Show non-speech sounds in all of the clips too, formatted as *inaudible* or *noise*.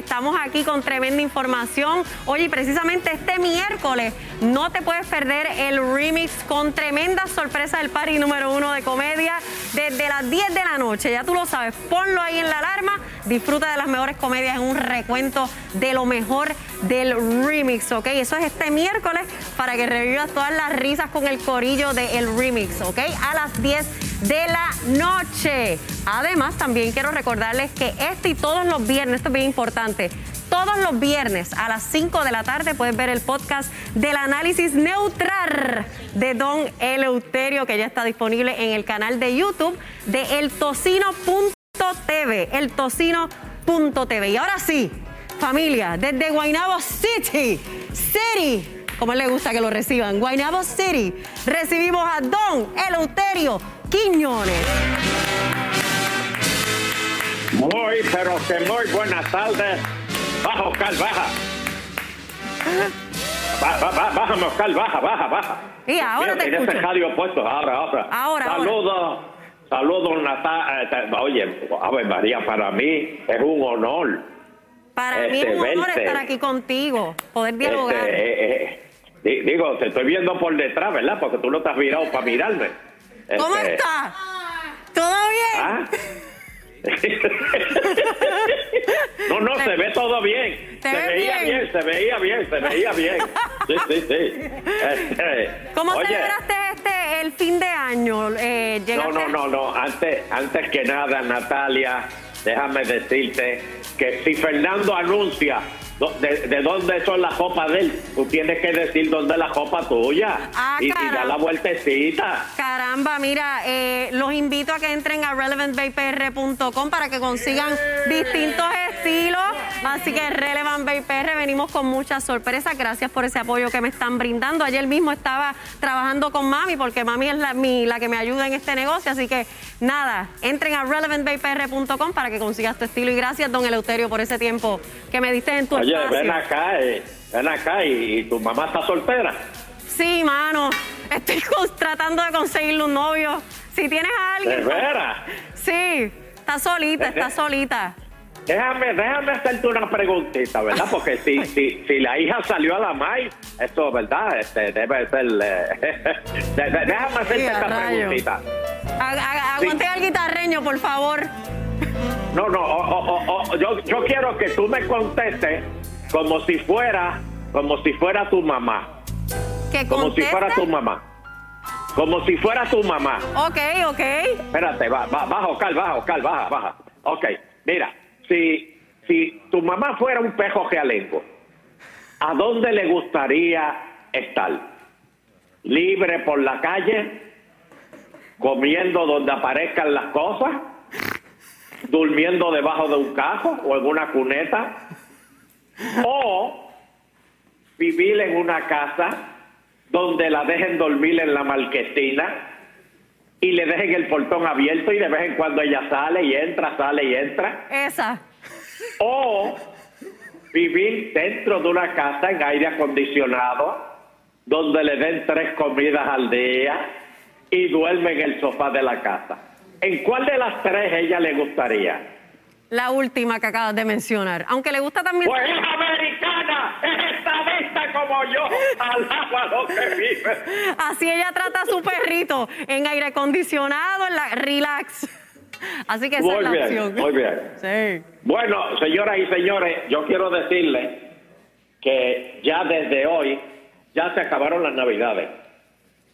estamos aquí con tremenda información. Oye, precisamente este miércoles no te puedes perder el remix con tremenda sorpresa del party número uno de comedia desde las 10 de la noche. Ya tú lo sabes, ponlo ahí en la alarma, disfruta de las mejores comedias en un recuento de lo mejor del remix, ¿ok? Eso es este miércoles para que revivas todas las risas con el corillo del remix, ¿ok? A las 10 de la noche. Además, también quiero recordarles que este y todos los viernes, esto es bien importante, todos los viernes a las 5 de la tarde puedes ver el podcast del análisis neutral de Don Eleuterio, que ya está disponible en el canal de YouTube de eltocino.tv, eltocino.tv. Y ahora sí, familia, desde Guaynabo City, City, como le gusta que lo reciban, Guaynabo City, recibimos a Don Eleuterio Quiñones. Muy, pero que muy buenas tardes. Baja, Oscar, baja. Baja, baja, baja, Oscar, baja, baja, baja. Y ahora Mira, te ese escucho. radio puesto, ahora, ahora. Ahora, Saludos, saludos, Natalia. Oye, Ave María, para mí es un honor. Para mí es Este, un honor verte. estar aquí contigo, poder Este, dialogar. eh, eh, di- digo, te estoy viendo por detrás, ¿verdad? Porque tú no te has virado para mirarme. ¿Cómo Este, estás? ¿Todo bien? ¿Ah? *laughs* no, no, se ve todo bien. ¿Te se veía bien? bien? se veía bien, se veía bien. Sí, sí, sí. Este, ¿Cómo oye, celebraste este el fin de año? Eh, No, ¿llegaste- no, no, no. Antes, antes que nada, Natalia, déjame decirte que si Fernando anuncia de, de dónde son las copas de él, tú tienes que decir dónde es la copa tuya Ah, y, y dar la vueltecita. Caramba, mira, eh, los invito a que entren a relevantbaypr.com para que consigan distintos estilos. Así que Relevant Bay PR venimos con muchas sorpresas. Gracias por ese apoyo que me están brindando. Ayer mismo estaba trabajando con mami porque mami es la, mi- la que me ayuda en este negocio. Así que nada, entren a relevantbaypr.com para que consigas tu estilo. Y gracias, don Eleuterio, por ese tiempo que me diste en tu Oye, espacio. ven acá, eh, ven acá y, y tu mamá está soltera. Sí, mano. Estoy *laughs* tratando de conseguirle un novio. Si tienes a ¿De alguien. veras? *laughs* Sí, está solita, está solita. Déjame, déjame hacerte una preguntita, ¿verdad? Porque si, *laughs* si, si la hija salió a la MAI, esto, ¿verdad? Este, debe ser... eh, *laughs* de- de- déjame hacerte Sí, esta preguntita. A- a- Aguante al guitarreño, por favor. No, no, o- o- o- o- yo, yo quiero que tú me contestes como si fuera, como si fuera tu mamá. Que Como si fuera tu mamá. Como si fuera tu mamá. Ok, ok. Espérate, va, va, baja, Oscar, baja, Oscar, baja, baja. Ok, mira, si, si tu mamá fuera un pejo realengo, ¿a dónde le gustaría estar? ¿Libre por la calle? ¿Comiendo donde aparezcan las cosas? ¿Durmiendo debajo de un cajo o en una cuneta? ¿O vivir en una casa donde la dejen dormir en la marquesina y le dejen el portón abierto y de vez en cuando ella sale y entra, sale y entra. Esa. O vivir dentro de una casa en aire acondicionado donde le den tres comidas al día y duerme en el sofá de la casa. ¿En cuál de las tres ella le gustaría? La última que acabas de mencionar. Aunque le gusta también. Pues es americana, es estadista como yo, alaba lo que vive. Así ella trata a su perrito en aire acondicionado, en la relax. Así que esa Muy es la bien, muy bien. *laughs* Sí. Bueno, señoras y señores, yo quiero decirles que ya desde hoy ya se acabaron las navidades.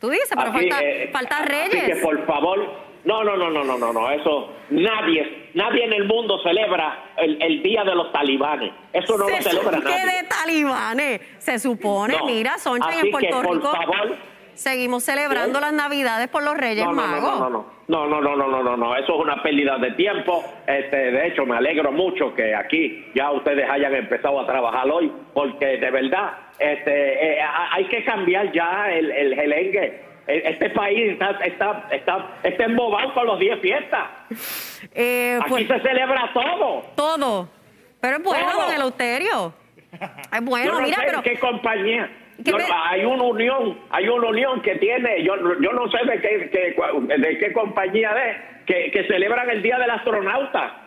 Tú dices, pero Así, falta, eh, falta Así Reyes. que por favor, no, no, no, no, no, no, no, eso nadie, nadie en el mundo celebra el, el día de los talibanes. Eso no Se lo celebra nadie. de talibanes. Se supone, No. mira, Soncha, en Puerto que, por Rico favor, seguimos celebrando ¿Eh? las Navidades por los Reyes no, no, Magos. no, no, no, no, no, no, no, no, no, eso es una pérdida de tiempo. Este, de hecho, me alegro mucho que aquí ya ustedes hayan empezado a trabajar hoy, porque de verdad, este, eh, ha- hay que cambiar ya el, el gelengue. E- Este país está, está, está, está embobado con los 10 fiestas. *laughs* Eh, Aquí pues, se celebra todo. todo. Pero es bueno, Todo. don Eleuterio. Es bueno, yo no mira, sé pero. qué compañía. ¿Qué Yo- me- hay una unión, hay una unión que tiene, yo, yo no sé de qué, qué- de qué compañía es, que, que celebran el Día del Astronauta.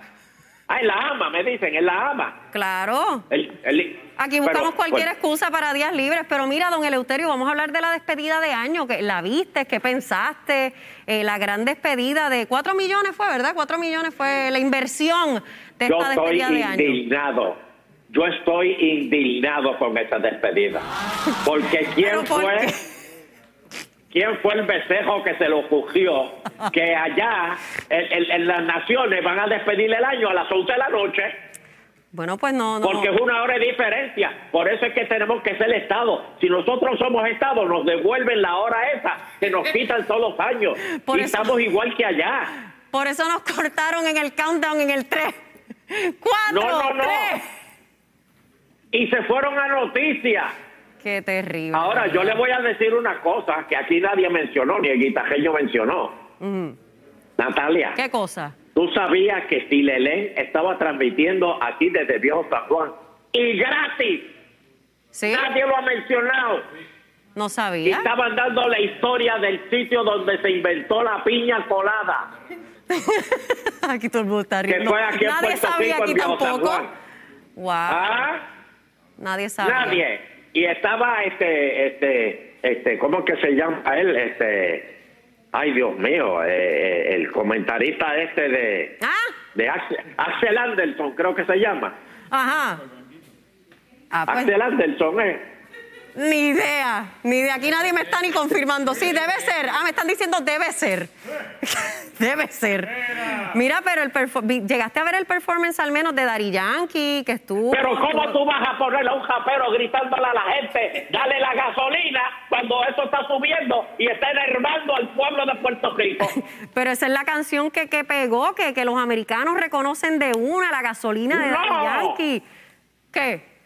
Ah, en la AMA, me dicen, en la AMA. Claro. El- el- Aquí buscamos pero, cualquier bueno, excusa para días libres, pero mira, don Eleuterio, vamos a hablar de la despedida de año, que la viste, qué pensaste, Eh, la gran despedida de cuatro millones fue, ¿verdad? Cuatro millones fue la inversión de Yo esta estoy despedida de año. indignado. Yo estoy indignado con esta despedida. *laughs* Porque ¿quién ¿Pero por fue? qué? ¿Quién fue el besejo que se le ocurrió *laughs* que allá en, en- en las naciones van a despedir el año a las 11 de la noche? Bueno, pues no, no. Porque es una hora de diferencia. Por eso es que tenemos que ser Estado. Si nosotros somos Estado, nos devuelven la hora esa que nos quitan todos los años. Por y eso- estamos igual que allá. Por eso nos cortaron en el countdown en el 3. *laughs* ¡Cuatro! No, no, no. tres. Y se fueron a noticias. Qué terrible. Ahora, yo le voy a decir una cosa que aquí nadie mencionó, ni el guitarreño mencionó. Natalia, ¿Qué cosa? ¿tú sabías que Silelén estaba transmitiendo aquí desde Viejo San Juan? Y gratis. ¿Sí? Nadie lo ha mencionado. No Y sabía. estaban dando la historia del sitio donde se inventó la piña colada. *laughs* aquí todo el mundo está Que riendo. fue aquí en Nadie Puerto sabía Rico, en aquí Viejo San tampoco. Juan. Wow. ¿Ah? Nadie sabía. Nadie. Y estaba este, este, este, ¿cómo que se llama él? Este, ay Dios mío, eh, eh, el comentarista este de, Ah, de Axel, Axel Anderson, creo que se llama. ajá. Ah, pues, Axel Anderson, ¿eh? ni idea, ni idea. Aquí nadie me está ni confirmando. Sí, debe ser. Ah, me están diciendo debe ser. *laughs* debe ser. Mira, pero el llegaste a ver el performance al menos de Dari Yankee, que estuvo. Pero ¿cómo tú vas a ponerle a un japero gritándole a la gente, dale la gasolina, cuando eso está subiendo y está enervando al pueblo de Puerto Rico? *laughs* Pero esa es la canción que, que pegó, que, que los americanos reconocen de una, la gasolina de ¡No! Daddy Yankee. ¿Qué?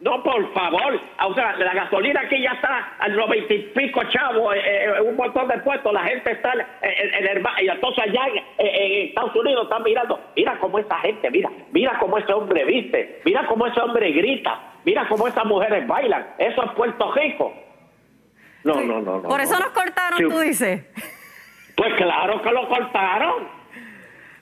No, por favor. O sea, la gasolina aquí ya está a los veintipico chavos, eh, eh, un montón de puestos. La gente está en, el y entonces allá en, en Estados Unidos están mirando. Mira cómo esa gente, mira, mira cómo ese hombre viste, mira cómo ese hombre grita, mira cómo esas mujeres bailan. Eso es Puerto Rico. No, no, no, no. Por eso no. nos cortaron, Sí. tú dices. Pues claro que lo cortaron.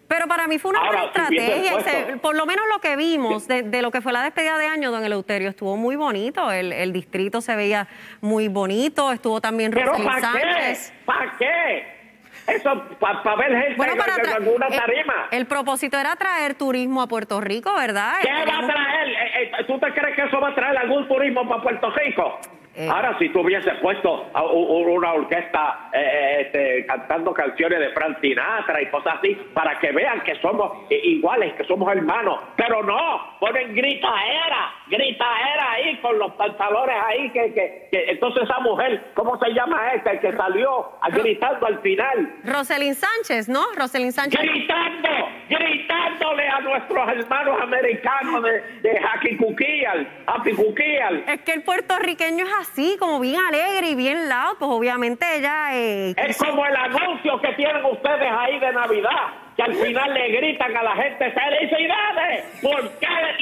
Pero para mí fue una Ahora, buena estrategia. se- por lo menos lo que vimos de, de lo que fue la despedida de año, don Eleuterio, estuvo muy bonito. El, el distrito se veía muy bonito. Estuvo también Pero ¿para qué? ¿Para qué? Eso, para ver gente Bueno, para en alguna tarima. el propósito era traer turismo a Puerto Rico, ¿verdad? ¿Qué va a traer? Eh, eh, ¿Tú te crees que eso va a traer algún turismo para Puerto Rico? Eh. Ahora, si tú hubieses puesto a u- una orquesta eh, eh, este, cantando canciones de Frank Sinatra y cosas así, para que vean que somos iguales, que somos hermanos. Pero no, ponen gritaera, gritaera ahí con los pantalones ahí. que, que, que- Entonces esa mujer, ¿cómo se llama esta? El que salió a gritando al final. Roselyn Sánchez, ¿no? Roselyn Sánchez. gritando, gritándole a nuestros hermanos americanos de, de Happy Cuquial, Happy Cuquial. Es que el puertorriqueño es así, como bien alegre y bien loud, pues obviamente ella... eh, Es como el anuncio que tienen ustedes ahí de Navidad, que al final le gritan a la gente felicidades. ¿Por qué le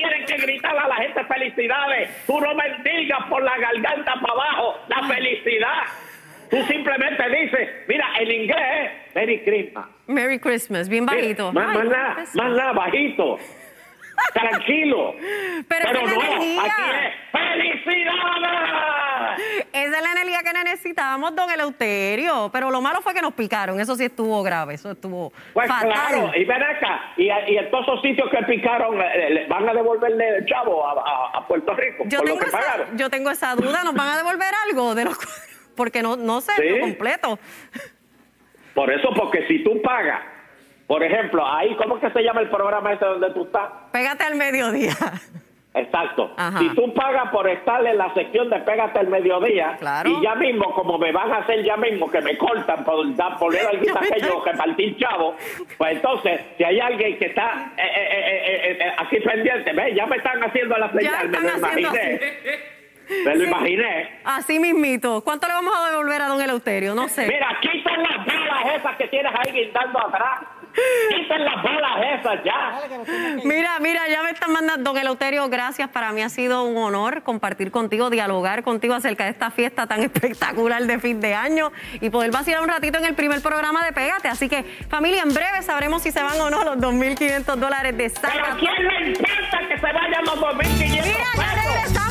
felicidades? Tú no mendigas por la garganta para abajo la felicidad. Tú simplemente dices, mira, en inglés es Merry Christmas. Merry Christmas, bien bajito. Más, Ay, más nada, más nada, bajito. Tranquilo. *laughs* Pero, no, energía. aquí es ¡Felicidades! Es la energía que necesitábamos, don Eleuterio. Pero lo malo fue que nos picaron. Eso sí estuvo grave. Eso estuvo Pues fatal. claro, y ven acá, y, y en todos esos sitios que picaron, eh, le van a devolverle el chavo a, a- a Puerto Rico yo, por lo tengo que esa, pagaron. yo tengo esa duda. ¿Nos van a devolver algo de los *laughs* Porque no, no sé Sí. lo completo. Por eso, porque si tú pagas, por ejemplo, ahí, ¿cómo es que se llama el programa ese donde tú estás? Pégate al mediodía. *laughs* Exacto. Ajá. Si tú pagas por estar en la sección de Pégate el Mediodía, Claro. y ya mismo, como me van a hacer ya mismo, que me cortan por dar poner al guitarreño que partir chavo, pues entonces, si hay alguien que está eh, eh, eh, eh, aquí pendiente, ve, ya me están haciendo la señal, me lo imaginé. Me lo Sí. imaginé. Así mismito. ¿Cuánto le vamos a devolver a don Eleuterio? No sé. Mira, quitan las balas esas que tienes ahí guindando atrás. Quiten las bolas esas ya. Mira, mira, ya me están mandando, don Eleuterio, gracias. Para mí ha sido un honor compartir contigo, dialogar contigo acerca de esta fiesta tan *laughs* espectacular de fin de año y poder vacilar un ratito en el primer programa de Pégate. Así que, familia, en breve sabremos si se van o no los 2.500 dólares de Pero ¿a quién le importa que se vayan los 2.500 Mira, ya